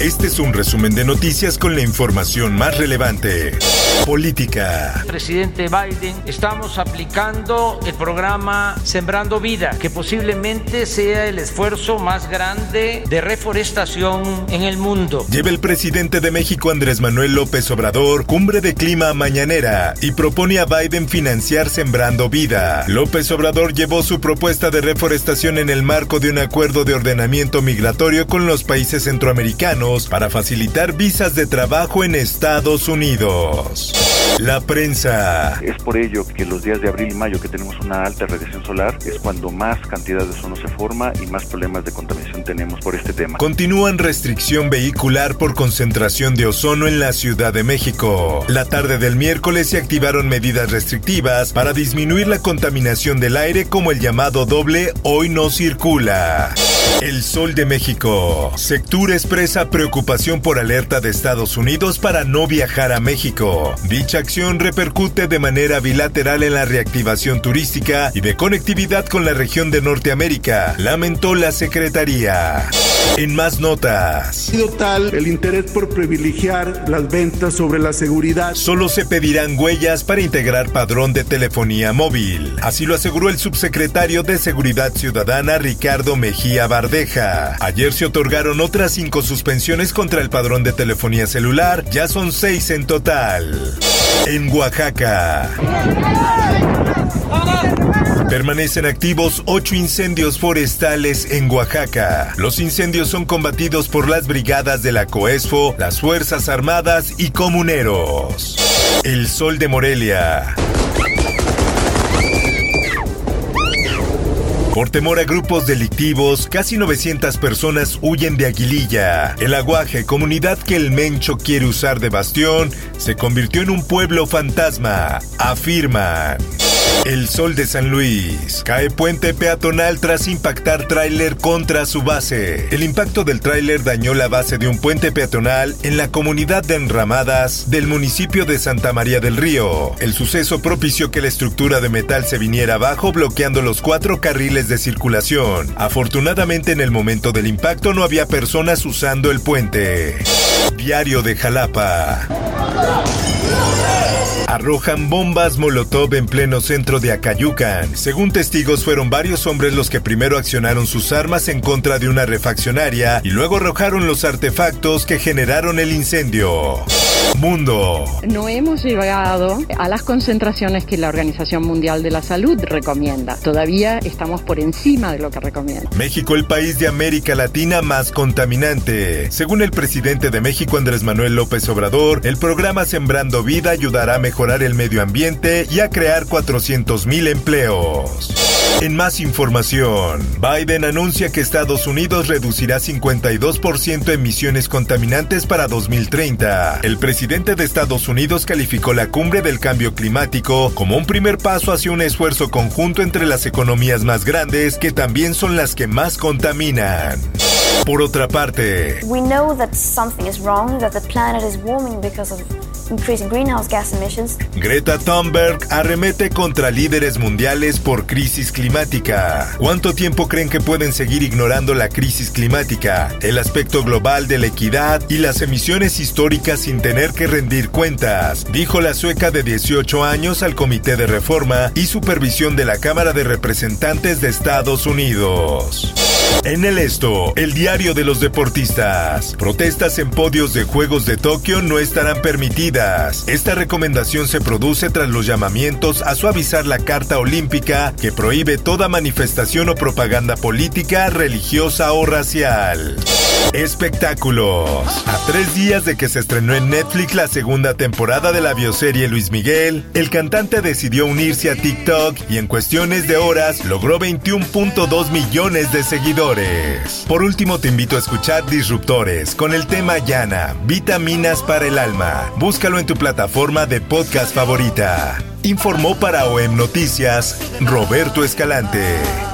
Este es un resumen de noticias con la información más relevante. Política. Presidente Biden, estamos aplicando el programa Sembrando Vida, que posiblemente sea el esfuerzo más grande de reforestación en el mundo. Lleva el presidente de México Andrés Manuel López Obrador cumbre de clima mañanera y propone a Biden financiar Sembrando Vida. López Obrador llevó su propuesta de reforestación en el marco de un acuerdo de ordenamiento migratorio con los países centroamericanos para facilitar visas de trabajo en Estados Unidos. La prensa. Es por ello que los días de abril y mayo que tenemos una alta radiación solar es cuando más cantidad de ozono se forma y más problemas de contaminación tenemos por este tema. Continúan restricción vehicular por concentración de ozono en la Ciudad de México. La tarde del miércoles se activaron medidas restrictivas para disminuir la contaminación del aire como el llamado doble hoy no circula. El Sol de México. Sectur expresa preocupación por alerta de Estados Unidos para no viajar a México. Dicha acción repercute de manera bilateral en la reactivación turística y de conectividad con la región de Norteamérica, lamentó la Secretaría. En más notas. Sido tal el interés por privilegiar las ventas sobre la seguridad. Solo se pedirán huellas para integrar padrón de telefonía móvil. Así lo aseguró el subsecretario de Seguridad Ciudadana Ricardo Mejía Bardeja. Ayer se otorgaron otras cinco suspensiones contra el padrón de telefonía celular. Ya son seis en total. En Oaxaca. Permanecen activos ocho incendios forestales en Oaxaca. Los incendios son combatidos por las brigadas de la COESFO, las Fuerzas Armadas y comuneros. El Sol de Morelia. Por temor a grupos delictivos, casi 900 personas huyen de Aguililla. El Aguaje, comunidad que el Mencho quiere usar de bastión, se convirtió en un pueblo fantasma, afirman. El Sol de San Luis. Cae puente peatonal tras impactar tráiler contra su base. El impacto del tráiler dañó la base de un puente peatonal en la comunidad de Enramadas del municipio de Santa María del Río. El suceso propició que la estructura de metal se viniera abajo bloqueando los cuatro carriles de circulación. Afortunadamente en el momento del impacto no había personas usando el puente. Diario de Jalapa. Arrojan bombas Molotov en pleno centro de Acayucan. Según testigos, fueron varios hombres los que primero accionaron sus armas en contra de una refaccionaria y luego arrojaron los artefactos que generaron el incendio. Mundo. No hemos llegado a las concentraciones que la Organización Mundial de la Salud recomienda. Todavía estamos por encima de lo que recomienda. México, el país de América Latina más contaminante. Según el presidente de México, Andrés Manuel López Obrador, el programa Sembrando Vida ayudará a mejorar el medio ambiente y a crear 400.000 empleos. En más información, Biden anuncia que Estados Unidos reducirá 52% emisiones contaminantes para 2030. El presidente de Estados Unidos calificó la cumbre del cambio climático como un primer paso hacia un esfuerzo conjunto entre las economías más grandes que también son las que más contaminan. Por otra parte, We know that something is wrong, that the planet is warming because of increasing greenhouse gas emissions. Greta Thunberg arremete contra líderes mundiales por crisis climática. ¿Cuánto tiempo creen que pueden seguir ignorando la crisis climática, el aspecto global de la equidad y las emisiones históricas sin tener que rendir cuentas? Dijo la sueca de 18 años al Comité de Reforma y Supervisión de la Cámara de Representantes de Estados Unidos. En el esto, el diario de los deportistas. Protestas en podios de Juegos de Tokio no estarán permitidas. Esta recomendación se produce tras los llamamientos a suavizar la Carta Olímpica que prohíbe toda manifestación o propaganda política, religiosa o racial. Espectáculos. A tres días de que se estrenó en Netflix la segunda temporada de la bioserie Luis Miguel, el cantante decidió unirse a TikTok y en cuestiones de horas logró 21.2 millones de seguidores. Por último te invito a escuchar Disruptores con el tema Yana, vitaminas para el alma. Búscalo en tu plataforma de podcast favorita. Informó para OEM Noticias Roberto Escalante.